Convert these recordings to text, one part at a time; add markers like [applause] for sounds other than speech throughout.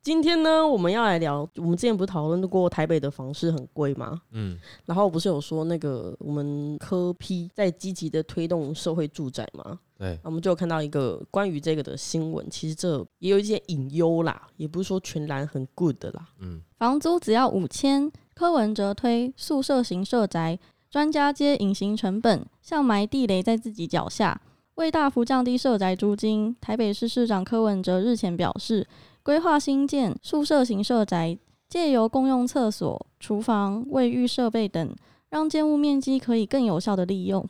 今天呢，我们要来聊，我们之前不是讨论过台北的房市很贵吗？嗯，然后不是有说那个我们科批在积极的推动社会住宅吗？对，我们就有看到一个关于这个的新闻，其实这也有一些隐忧啦，也不是说全然很 good 的啦。嗯，房租只要五千，柯文哲推宿舍型社宅，专家接隐形成本，像埋地雷在自己脚下。为大幅降低社宅租金，台北市市长柯文哲日前表示，规划新建宿舍型社宅，借由共用厕所、厨房、卫浴设备等，让建物面积可以更有效的利用，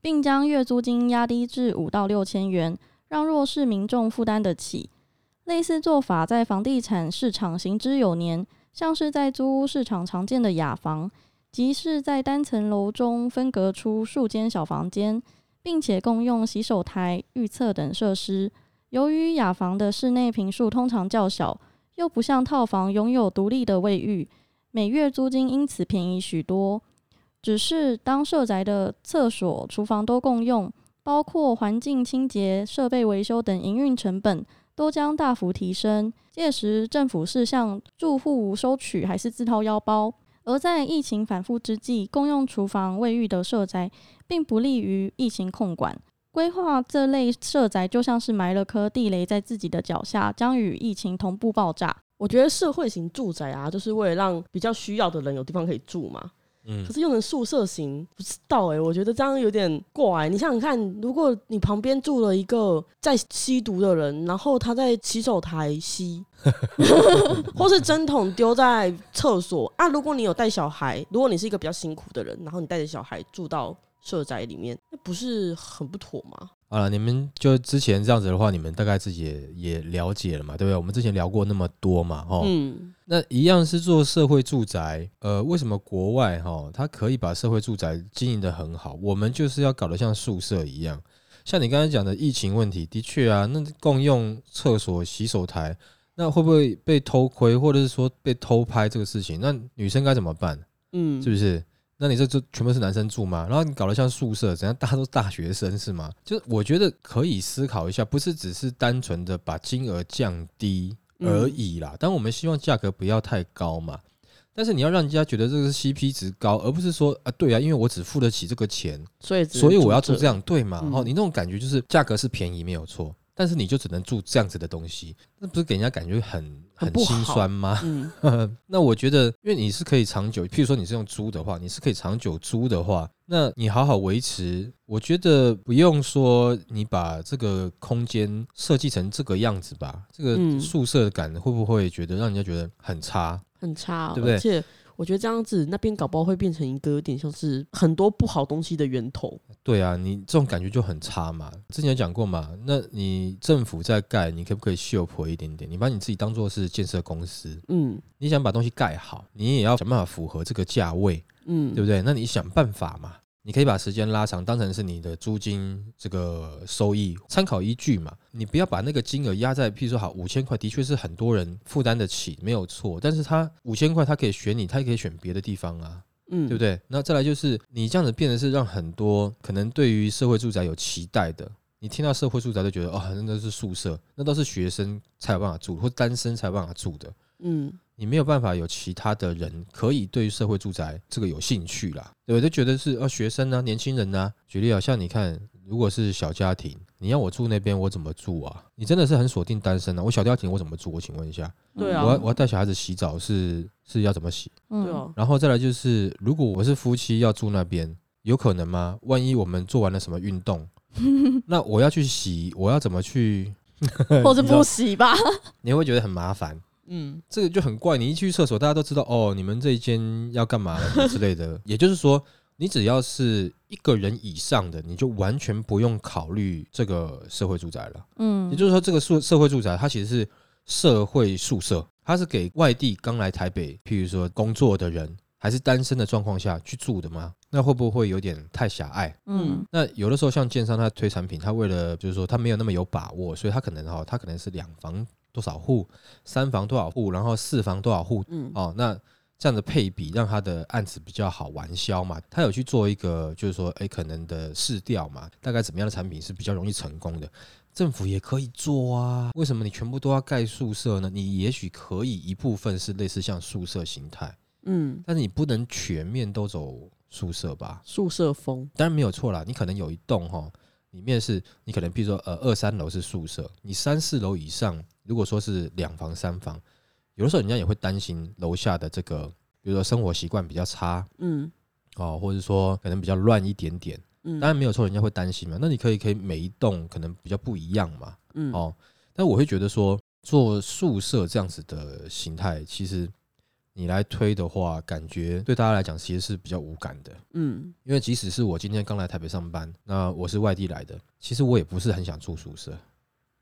并将月租金压低至五到六千元，让弱势民众负担得起。类似做法在房地产市场行之有年，像是在租屋市场常见的雅房，即是在单层楼中分隔出数间小房间。并且共用洗手台、预厕等设施。由于雅房的室内平数通常较小，又不像套房拥有独立的卫浴，每月租金因此便宜许多。只是当社宅的厕所、厨房都共用，包括环境清洁、设备维修等营运成本都将大幅提升。届时政府是向住户收取，还是自掏腰包？而在疫情反复之际，共用厨房、卫浴的社宅，并不利于疫情控管。规划这类社宅，就像是埋了颗地雷在自己的脚下，将与疫情同步爆炸。我觉得社会型住宅啊，就是为了让比较需要的人有地方可以住嘛。嗯可是用成宿舍型，不知道哎、我觉得这样有点怪、你想想看，如果你旁边住了一个在吸毒的人，然后他在洗手台吸，[laughs] 或是针筒丢在厕所啊，如果你有带小孩，如果你是一个比较辛苦的人，然后你带着小孩住到社宅里面，那不是很不妥吗？好了，你们就之前这样子的话，你们大概自己也也了解了嘛，对不对？我们之前聊过那么多嘛，哈，嗯，那一样是做社会住宅，呃，为什么国外哈、它可以把社会住宅经营的很好，我们就是要搞得像宿舍一样？像你刚才讲的疫情问题，的确啊，那共用厕所、洗手台，那会不会被偷窥，或者是说被偷拍这个事情？那女生该怎么办？嗯，是不是？那你这就全部是男生住吗？然后你搞得像宿舍，怎样？大家都大学生是吗？就是我觉得可以思考一下，不是只是单纯的把金额降低而已啦。但我们希望价格不要太高嘛。但是你要让人家觉得这个是 CP 值高，而不是说啊，对啊，因为我只付得起这个钱，所以所以我要住这这样，对嘛？嗯哦，你那种感觉就是价格是便宜没有错，但是你就只能住这样子的东西，那不是给人家感觉很很心酸吗？嗯 [laughs] 那我觉得，因为你是可以长久，譬如说你是用租的话，你是可以长久租的话，那你好好维持，我觉得不用说你把这个空间设计成这个样子吧，这个嗯宿舍感会不会觉得让人家觉得很差？很差，对不对而且我觉得这样子那边搞不好会变成一个有点像是很多不好东西的源头。对啊，你这种感觉就很差嘛。之前有讲过嘛，那你政府在盖，你可不可以秀婆一点点？你把你自己当做是建设公司，嗯你想把东西盖好，你也要想办法符合这个价位。嗯，对不对？那你想办法嘛，你可以把时间拉长，当成是你的租金这个收益参考依据嘛。你不要把那个金额压在，譬如说好五千块，的确是很多人负担得起，没有错。但是他五千块，他可以选你，他也可以选别的地方啊，嗯，对不对？那再来就是你这样子变得是让很多可能对于社会住宅有期待的。你听到社会住宅就觉得哦，那都是宿舍，那都是学生才有办法住，或单身才有办法住的。嗯你没有办法有其他的人可以对于社会住宅这个有兴趣啦，对不对？就觉得是啊学生啊年轻人啊，举例啊，像你看，如果是小家庭，你要我住那边，我怎么住啊？你真的是很锁定单身啊？我小家庭我怎么住？我请问一下，对啊我要我要带小孩子洗澡是是要怎么洗？嗯对啊，然后再来就是，如果我是夫妻要住那边，有可能吗？万一我们做完了什么运动，[laughs] 那我要去洗，我要怎么去？[laughs] 或者不洗吧。[laughs] 你会觉得很麻烦。嗯这个就很怪，你一去厕所，大家都知道哦，你们这一间要干嘛之类的。[laughs] 也就是说，你只要是一个人以上的，你就完全不用考虑这个社会住宅了。嗯也就是说，这个社社会住宅它其实是社会宿舍，它是给外地刚来台北，譬如说工作的人，还是单身的状况下去住的吗？那会不会有点太狭隘？嗯那有的时候像建商他推产品，他为了就是说他没有那么有把握，所以他可能哈、他可能是两房多少户，三房多少户，然后四房多少户嗯哦，那这样的配比让他的案子比较好玩销嘛。他有去做一个就是说，哎，可能的试调嘛，大概怎么样的产品是比较容易成功的。政府也可以做啊，为什么你全部都要盖宿舍呢？你也许可以一部分是类似像宿舍形态，嗯，但是你不能全面都走宿舍吧？宿舍风，当然没有错啦，你可能有一栋哈，里面是你可能比如说呃二三楼是宿舍，你三四楼以上如果说是两房三房，有的时候人家也会担心楼下的这个，比如说生活习惯比较差嗯哦，或者说可能比较乱一点点，嗯，当然没有错，人家会担心嘛。那你可以可以每一栋可能比较不一样嘛，嗯哦，但我会觉得说做宿舍这样子的形态，其实你来推的话，感觉对大家来讲其实是比较无感的。嗯因为即使是我今天刚来台北上班，那我是外地来的，其实我也不是很想住宿舍。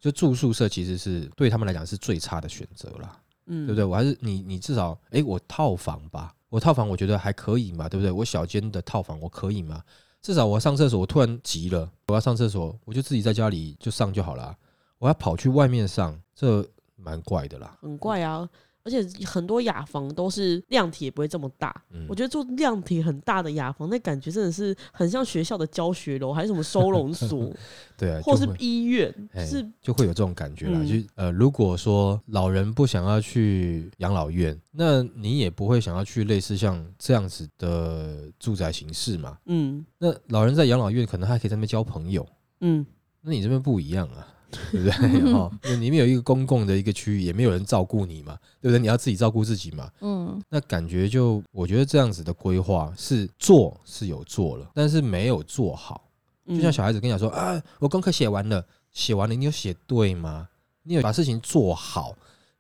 就住宿舍其实是对他们来讲是最差的选择啦，嗯，对不对？我还是你你至少诶，我套房吧，我套房我觉得还可以嘛，对不对？我小间的套房我可以嘛？至少我上厕所，我突然急了，我要上厕所，我就自己在家里就上就好了啊。我要跑去外面上，这蛮怪的啦。很怪啊。而且很多雅房都是量体也不会这么大，嗯我觉得住量体很大的雅房，那感觉真的是很像学校的教学楼，还是什么收容所，[laughs] 对啊，或是医院，哎是就会有这种感觉啦。嗯就呃，如果说老人不想要去养老院，那你也不会想要去类似像这样子的住宅形式嘛。嗯那老人在养老院可能还可以在那边交朋友，嗯那你这边不一样啊。对不对？哦，因为里面有一个公共的一个区域，也没有人照顾你嘛，对不对？你要自己照顾自己嘛。嗯那感觉就，我觉得这样子的规划是做是有做了，但是没有做好。嗯，就像小孩子跟你讲说啊，我功课写完了，写完了，你有写对吗？你有把事情做好，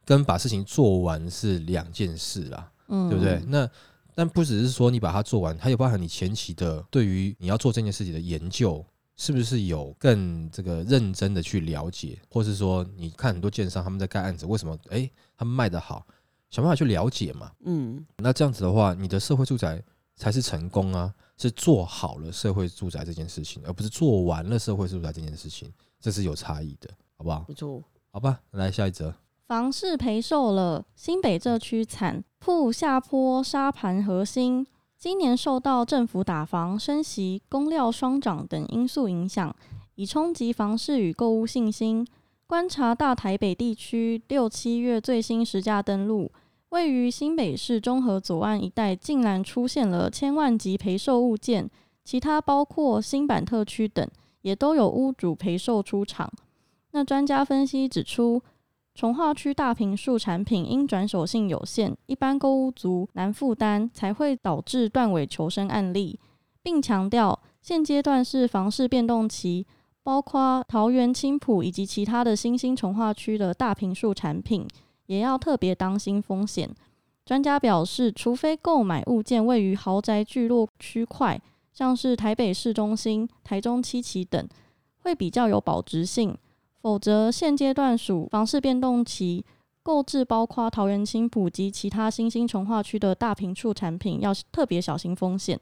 跟把事情做完是两件事啦，嗯，对不对？那但不只是说你把它做完，它有包含你前期的对于你要做这件事情的研究，是不是有更这个认真的去了解，或是说你看很多建商他们在盖案子，为什么诶他们卖得好，想办法去了解嘛？嗯那这样子的话，你的社会住宅才是成功啊，是做好了社会住宅这件事情，而不是做完了社会住宅这件事情，这是有差异的，好不好？不错，好吧，来下一则。房市赔售了，新北这区惨，铺下坡沙盘核心。今年受到政府打房、升息、供料双涨等因素影响，已冲击房市与购物信心。观察大台北地区六七月最新实价登录，位于新北市中和左岸一带，竟然出现了千万级陪售物件，其他包括新版特区等，也都有屋主陪售出场。那专家分析指出，从化区大平数产品因转手性有限，一般购屋族难负担，才会导致断尾求生案例，并强调现阶段是房市变动期，包括桃园青浦以及其他的新兴从化区的大平数产品，也要特别当心风险。专家表示，除非购买物件位于豪宅聚落区块，像是台北市中心、台中七期等，会比较有保值性。否则，现阶段属房市变动期，购置包括桃园青浦及其他新兴从化区的大平数产品，要特别小心风险。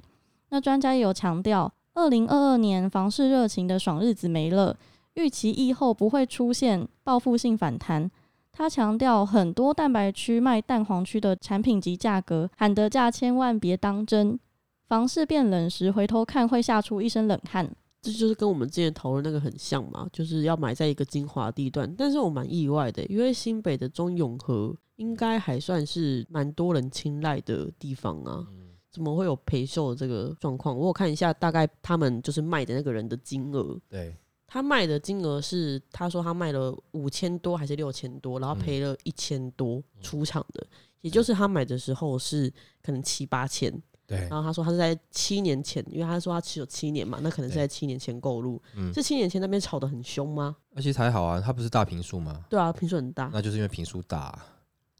那专家也有强调，二零二二年房市热情的爽日子没了，预期疫后不会出现报复性反弹。他强调，很多蛋白区卖蛋黄区的产品及价格，喊得价千万别当真。房市变冷时，回头看会吓出一身冷汗。这就是跟我们之前讨论那个很像嘛，就是要买在一个精华地段。但是我蛮意外的，因为新北的中永和应该还算是蛮多人青睐的地方啊，怎么会有赔售的这个状况？我有看一下，大概他们就是卖的那个人的金额，对，他卖的金额是他说他卖了五千多还是六千多，然后嗯赔了一千多出场的，也就是他买的时候是可能七八千，对然，后他说他是在七年前，因为他说他持有七年嘛，那可能是在七年前购入。嗯，是七年前那边炒得很凶吗？那其实还好啊，它不是大平数吗？对啊，平数很大。那就是因为平数大啊、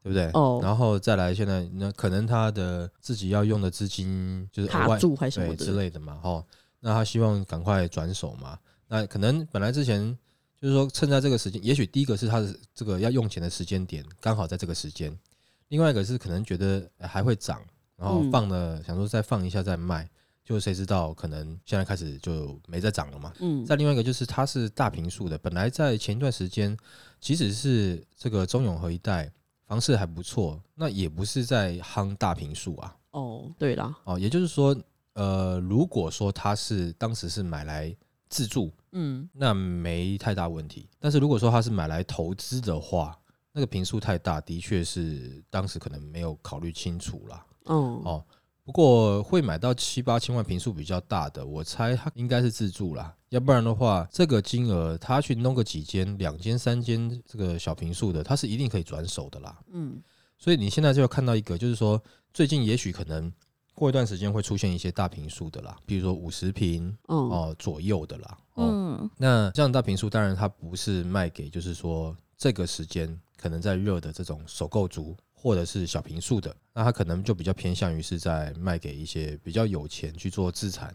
对不对？哦然后再来，现在那可能他的自己要用的资金就是卡住还是什么之类的嘛，哈。那他希望赶快转手嘛。那可能本来之前就是说趁在这个时间，也许第一个是他的这个要用钱的时间点刚好在这个时间，另外一个是可能觉得呃还会涨，然后嗯放了、想说再放一下再卖，就谁知道可能现在开始就没再涨了嘛。嗯，再另外一个就是它是大平数的，本来在前一段时间，即使是这个中永和一带房市还不错，那也不是在夯大平数啊。哦，对啦，哦，也就是说，呃，如果说它是当时是买来自住，嗯，那没太大问题。但是如果说它是买来投资的话，那个平数太大，的确是当时可能没有考虑清楚啦。哦，哦，不过会买到七八千万平数比较大的，我猜他应该是自住啦。要不然的话，这个金额他去弄个几间、两间、三间这个小平数的，他是一定可以转手的啦。嗯，所以你现在就要看到一个，就是说最近也许可能过一段时间会出现一些大平数的啦，比如说五十平哦，哦左右的啦。哦，嗯那这样大平数当然它不是卖给就是说这个时间可能在热的这种首购族或者是小平数的，那它可能就比较偏向于是在卖给一些比较有钱去做自产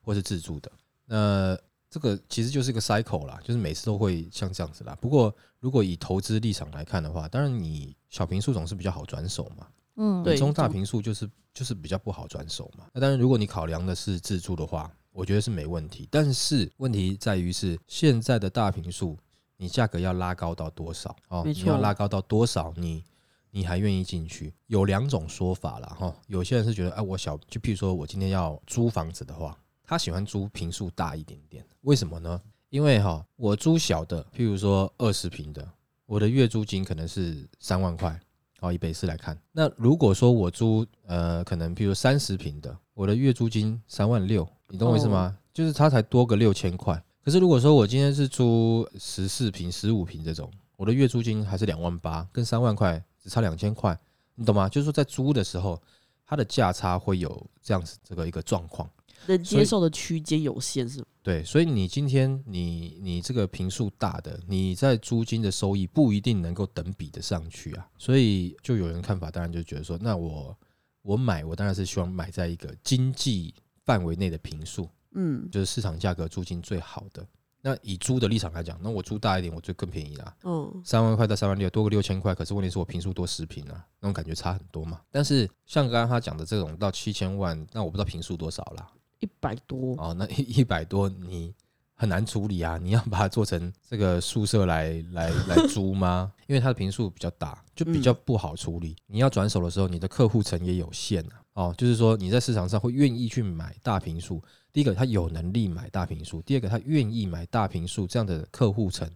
或是自住的。那这个其实就是一个 cycle 啦，就是每次都会像这样子啦。不过如果以投资立场来看的话，当然你小平数总是比较好转手嘛，嗯，对中大平数就是就是比较不好转手嘛。那当然，如果你考量的是自住的话，我觉得是没问题。但是问题在于是现在的大平数，你价格要拉高到多少？哦，没错你要拉高到多少？你你还愿意进去？有两种说法了。哈。有些人是觉得，哎，我小，就譬如说我今天要租房子的话，他喜欢租平数大一点点，为什么呢？因为哈，我租小的，譬如说二十平的，我的月租金可能是三万块。哦，以北市来看，那如果说我租呃，可能譬如三十平的，我的月租金三万六，你懂我意思吗？就是它才多个六千块。可是如果说我今天是租十四平、十五平这种，我的月租金还是两万八，跟三万块只差两千块，你懂吗？就是说在租的时候，它的价差会有这样子这个一个状况。能接受的区间有限是吗？对，所以你今天你你这个平数大的，你在租金的收益不一定能够等比的上去啊，所以就有人看法，当然就觉得说，那我我买，我当然是希望买在一个经济范围内的平数，嗯，就是市场价格租金最好的。那以租的立场来讲，那我租大一点，我就更便宜啦，嗯，三万块到三万六，多个六千块。可是问题是我平数多十平啊，那种感觉差很多嘛。但是像刚刚他讲的这种到七千万，那我不知道平数多少啦。一百多，哦，那一一百多你很难处理啊！你要把它做成这个宿舍来来来租吗？因为它的平数比较大，就比较不好处理。你要转手的时候，你的客户层也有限啊。哦，就是说你在市场上会愿意去买大平数。第一个，他有能力买大平数；第二个，他愿意买大平数，这样的客户层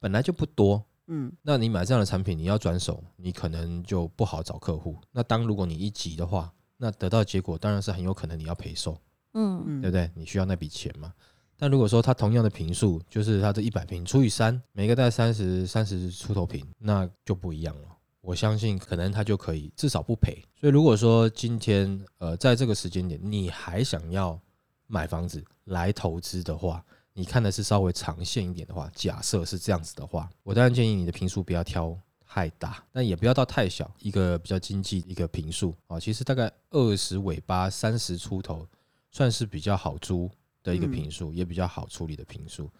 本来就不多。嗯，那你买这样的产品，你要转手，你可能就不好找客户。那当如果你一急的话，那得到的结果当然是很有可能你要赔售。嗯嗯对不对？你需要那笔钱嘛？但如果说它同样的平数，就是它这一百平除以三，每个带三十三十出头平，那就不一样了。我相信可能它就可以至少不赔。所以如果说今天呃在这个时间点你还想要买房子来投资的话，你看的是稍微长线一点的话，假设是这样子的话，我当然建议你的平数不要挑太大，但也不要到太小，一个比较经济一个平数啊，其实大概二十尾巴三十出头。算是比较好租的一个平数，也比较好处理的平数。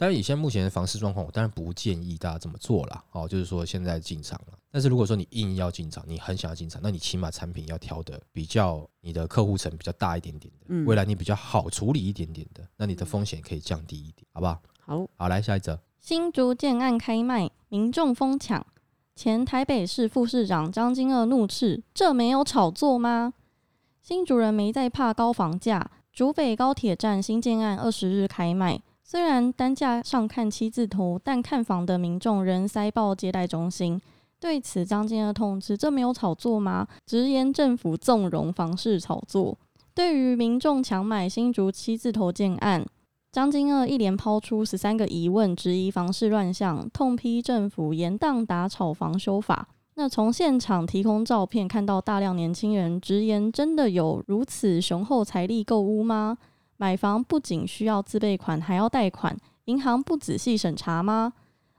当然，以现在目前的房市状况，我当然不建议大家这么做啦。哦，就是说现在进场了。但是如果说你硬要进场，你很想要进场，那你起码产品要挑的比较你的客户层比较大一点点的，嗯未来你比较好处理一点点的，那你的风险可以降低一点，好不好？好，好，来下一则。新竹建案开卖，民众疯抢。前台北市副市长张金二怒斥：“这没有炒作吗？”新竹人没在怕高房价。竹北高铁站新建案二十日开卖，虽然单价上看七字头，但看房的民众仍塞爆接待中心。对此，张金二痛斥：“这没有炒作吗？”直言政府纵容房市炒作。对于民众抢买新竹七字头建案，张金二一连抛出十三个疑问，质疑房市乱象，痛批政府严当打炒房修法。那从现场提供照片看到大量年轻人直言，真的有如此雄厚财力购屋吗？买房不仅需要自备款，还要贷款，银行不仔细审查吗？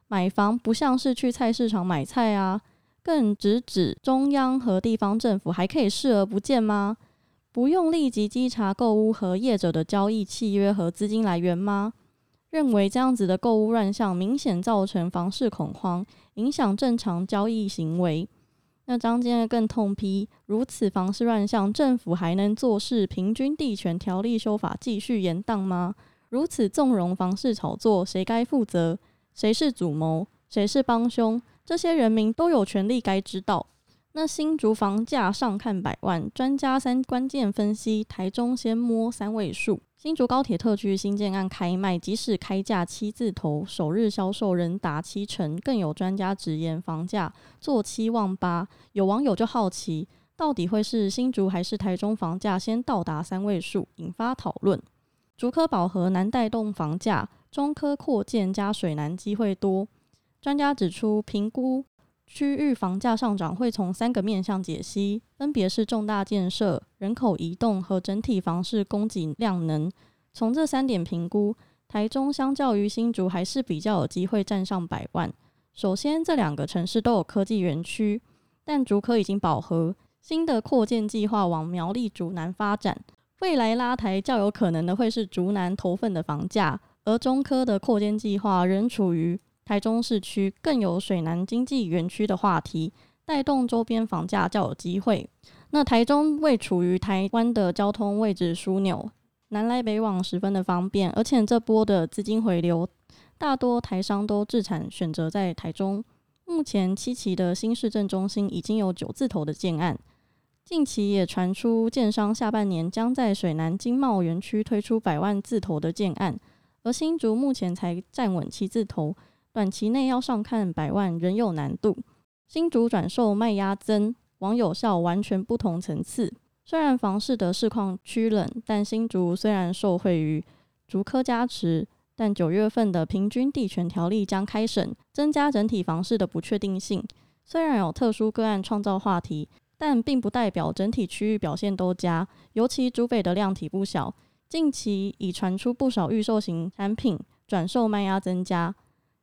买房不像是去菜市场买菜啊，更直指中央和地方政府还可以视而不见吗？不用立即稽查购屋和业者的交易契约和资金来源吗？认为这样子的购物乱象明显造成房市恐慌，影响正常交易行为。那张坚更痛批：如此房市乱象，政府还能做事？平均地权条例修法继续延宕吗？如此纵容房市炒作，谁该负责？谁是主谋？谁是帮凶？这些人民都有权利该知道。那新竹房价上看百万，专家三关键分析：台中先摸三位数。新竹高铁特区新建案开卖，即使开价七字头，首日销售仍达七成。更有专家直言，房价做七万八。有网友就好奇，到底会是新竹还是台中房价先到达三位数，引发讨论。竹科饱和难带动房价，中科扩建加水南机会多。专家指出，评估。区域房价上涨会从三个面向解析，分别是重大建设、人口移动和整体房市供给量能。从这三点评估，台中相较于新竹还是比较有机会站上百万。首先，这两个城市都有科技园区，但竹科已经饱和，新的扩建计划往苗栗竹南发展，未来拉抬较有可能的会是竹南头份的房价，而中科的扩建计划仍处于。台中市区更有水南经济园区的话题，带动周边房价较有机会。那台中位处于台湾的交通位置枢纽，南来北往十分的方便，而且这波的资金回流，大多台商都自产选择在台中。目前七期的新市镇中心已经有九字头的建案，近期也传出建商下半年将在水南经贸园区推出百万字头的建案，而新竹目前才站稳七字头。短期内要上看百万仍有难度。新竹转售卖压增，网友笑完全不同层次。虽然房市的市况趋冷，但新竹虽然受惠于竹科加持，但九月份的平均地权条例将开审，增加整体房市的不确定性。虽然有特殊个案创造话题，但并不代表整体区域表现都佳。尤其竹北的量体不小，近期已传出不少预售型产品转售卖压增加。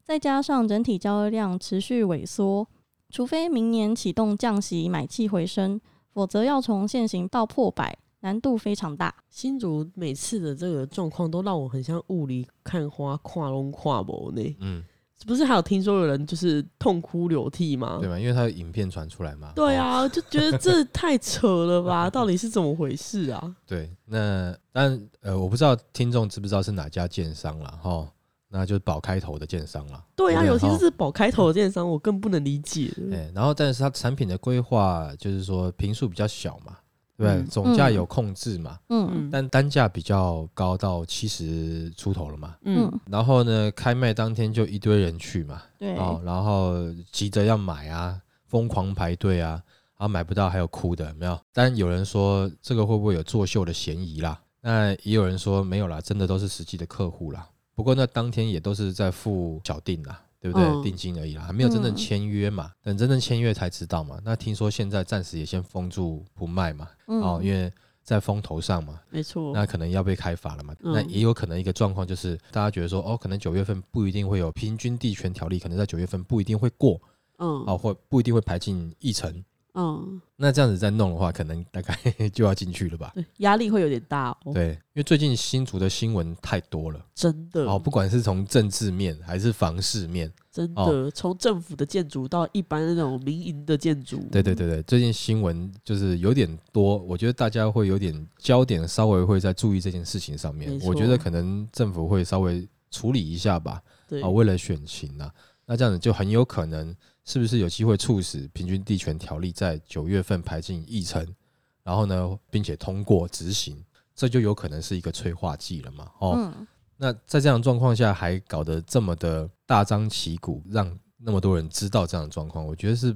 再加上整体交易量持续萎缩，除非明年启动降息买气回升，否则要从现行到破百难度非常大。新竹每次的这个状况都让我很像雾里看花，跨龙跨模呢。嗯，不是还有听说有人就是痛哭流涕吗？对吧？因为他有影片传出来嘛。对啊，就觉得这太扯了吧？[laughs] 到底是怎么回事啊？对，那但呃，我不知道听众知不知道是哪家建商了哈。那就是宝开头的建商了。对啊，尤其是宝开头的建商，我更不能理解。哎，然后但是它产品的规划就是说平数比较小嘛，对不对？总价有控制嘛，嗯，但单价比较高到七十出头了嘛，嗯。然后呢，开卖当天就一堆人去嘛，对，然后急着要买啊，疯狂排队啊，然后买不到还有哭的，没有？但有人说这个会不会有作秀的嫌疑啦？那也有人说没有啦，真的都是实际的客户啦。不过那当天也都是在付小定啦，对不对？定金而已啦，还没有真正签约嘛。等真正签约才知道嘛。那听说现在暂时也先封住不卖嘛，哦，因为在风头上嘛，没错。那可能要被开罚了嘛。那也有可能一个状况就是，大家觉得说，哦，可能九月份不一定会有平均地权条例，可能在九月份不一定会过，嗯，哦，或不一定会排进议程。嗯，那这样子再弄的话，可能大概 [laughs] 就要进去了吧？对压力会有点大哦。对，因为最近新竹的新闻太多了，真的哦。不管是从政治面还是房市面，真的从政府的建筑到一般那种民营的建筑，对对对对，最近新闻就是有点多，我觉得大家会有点焦点，稍微会在注意这件事情上面。我觉得可能政府会稍微处理一下吧。对啊，为了选情啊，那这样子就很有可能。是不是有机会促使平均地权条例在九月份排进议程，然后呢，并且通过执行，这就有可能是一个催化剂了嘛？哦，那在这样状况下还搞得这么的大张旗鼓，让那么多人知道这样的状况，我觉得是。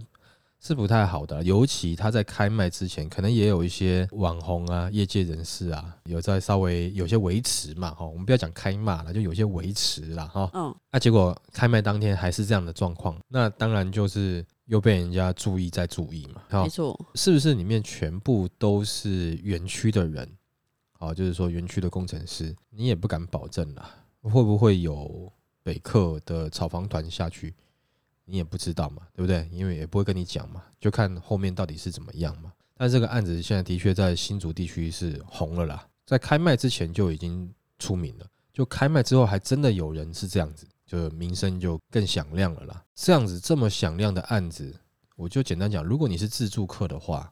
是不太好的，尤其他在开卖之前，可能也有一些网红啊、业界人士啊，有在稍微有些维持嘛，哈，我们不要讲开骂了，就有些维持了，哈，嗯，那结果开卖当天还是这样的状况，那当然就是又被人家注意再注意嘛，没错，是不是里面全部都是园区的人？好，就是说园区的工程师，你也不敢保证啦，会不会有北客的炒房团下去？你也不知道嘛，对不对？因为也不会跟你讲嘛，就看后面到底是怎么样嘛。但这个案子现在的确在新竹地区是红了啦，在开卖之前就已经出名了，就开卖之后还真的有人是这样子，就名声就更响亮了啦。这样子这么响亮的案子，我就简单讲，如果你是自助客的话，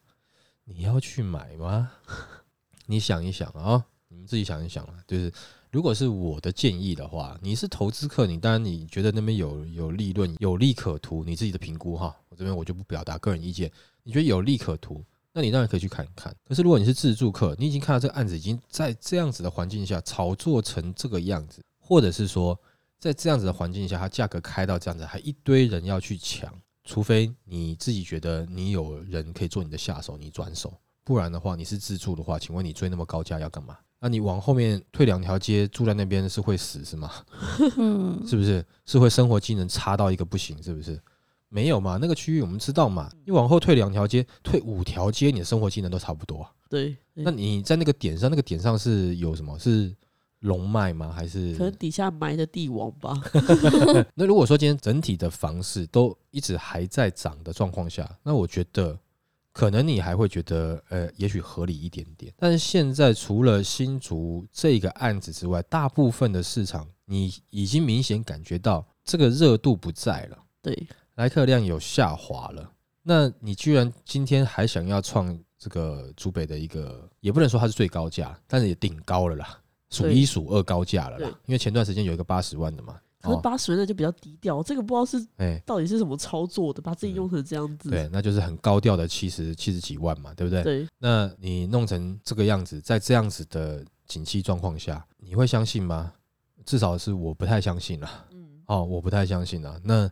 你要去买吗？[laughs] 你想一想啊、你们自己想一想啊。就是如果是我的建议的话，你是投资客，你当然你觉得那边有有利润、有利可图，你自己的评估哈。我这边我就不表达个人意见。你觉得有利可图，那你当然可以去看一看。可是如果你是自助客，你已经看到这个案子已经在这样子的环境下炒作成这个样子，或者是说在这样子的环境下，它价格开到这样子，还一堆人要去抢，除非你自己觉得你有人可以做你的下手，你转手，不然的话，你是自助的话，请问你追那么高价要干嘛？那你往后面退两条街住在那边是会死是吗？[laughs] 嗯，是不是？是会生活技能差到一个不行，是不是？没有嘛，那个区域我们知道嘛，你往后退两条街，退五条街，你的生活技能都差不多啊、对，那你在那个点上，那个点上是有什么？是龙脉吗？还是可能底下埋的帝王吧。[laughs] [laughs] 那如果说今天整体的房市都一直还在涨的状况下，那我觉得可能你还会觉得，呃，也许合理一点点。但是现在除了新竹这个案子之外，大部分的市场你已经明显感觉到这个热度不在了，对，来客量有下滑了。那你居然今天还想要创这个竹北的一个，也不能说它是最高价，但是也顶高了啦，数一数二高价了啦。因为前段时间有一个八十万的嘛，可是哦八十的就比较低调，这个不知道是哎、到底是什么操作的，把自己用成这样子。对，那就是很高调的七十七十几万嘛，对不对？对，那你弄成这个样子，在这样子的景气状况下，你会相信吗？至少是我不太相信了。嗯，哦，我不太相信了。那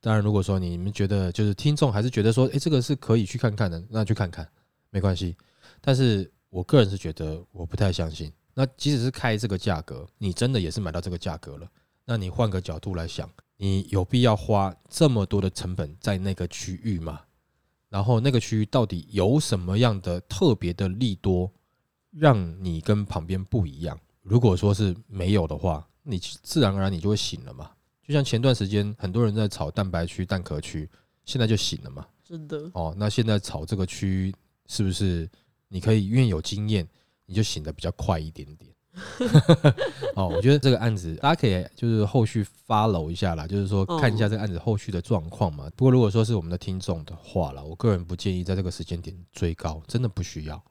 当然，如果说你们觉得就是听众还是觉得说，诶，这个是可以去看看的，那去看看，没关系。但是我个人是觉得我不太相信。那即使是开这个价格，你真的也是买到这个价格了，那你换个角度来想，你有必要花这么多的成本在那个区域吗？然后那个区域到底有什么样的特别的利多，让你跟旁边不一样？如果说是没有的话，你自然而然你就会醒了嘛。就像前段时间很多人在炒蛋白区、蛋壳区，现在就醒了嘛。真的，哦，那现在炒这个区是不是你可以因为有经验，你就醒得比较快一点点？[laughs] 哦，我觉得这个案子大家可以就是后续 follow 一下啦，就是说看一下这个案子后续的状况嘛。不过如果说是我们的听众的话啦，我个人不建议在这个时间点追高，真的不需要，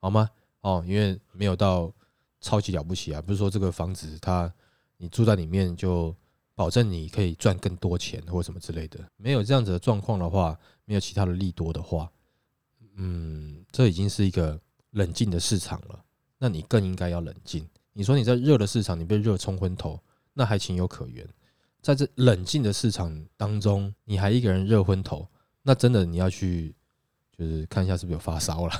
好吗？哦，因为没有到超级了不起啊，不是说这个房子它你住在里面就保证你可以赚更多钱或什么之类的，没有这样子的状况的话，没有其他的利多的话，嗯，这已经是一个冷静的市场了。那你更应该要冷静。你说你在热的市场，你被热冲昏头，那还情有可原。在这冷静的市场当中，你还一个人热昏头，那真的你要去就是看一下是不是有发烧了，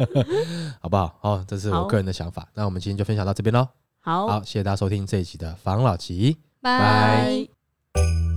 [laughs] 好不好？好，这是我个人的想法。那我们今天就分享到这边喽。好，好，谢谢大家收听这一集的防老集。拜拜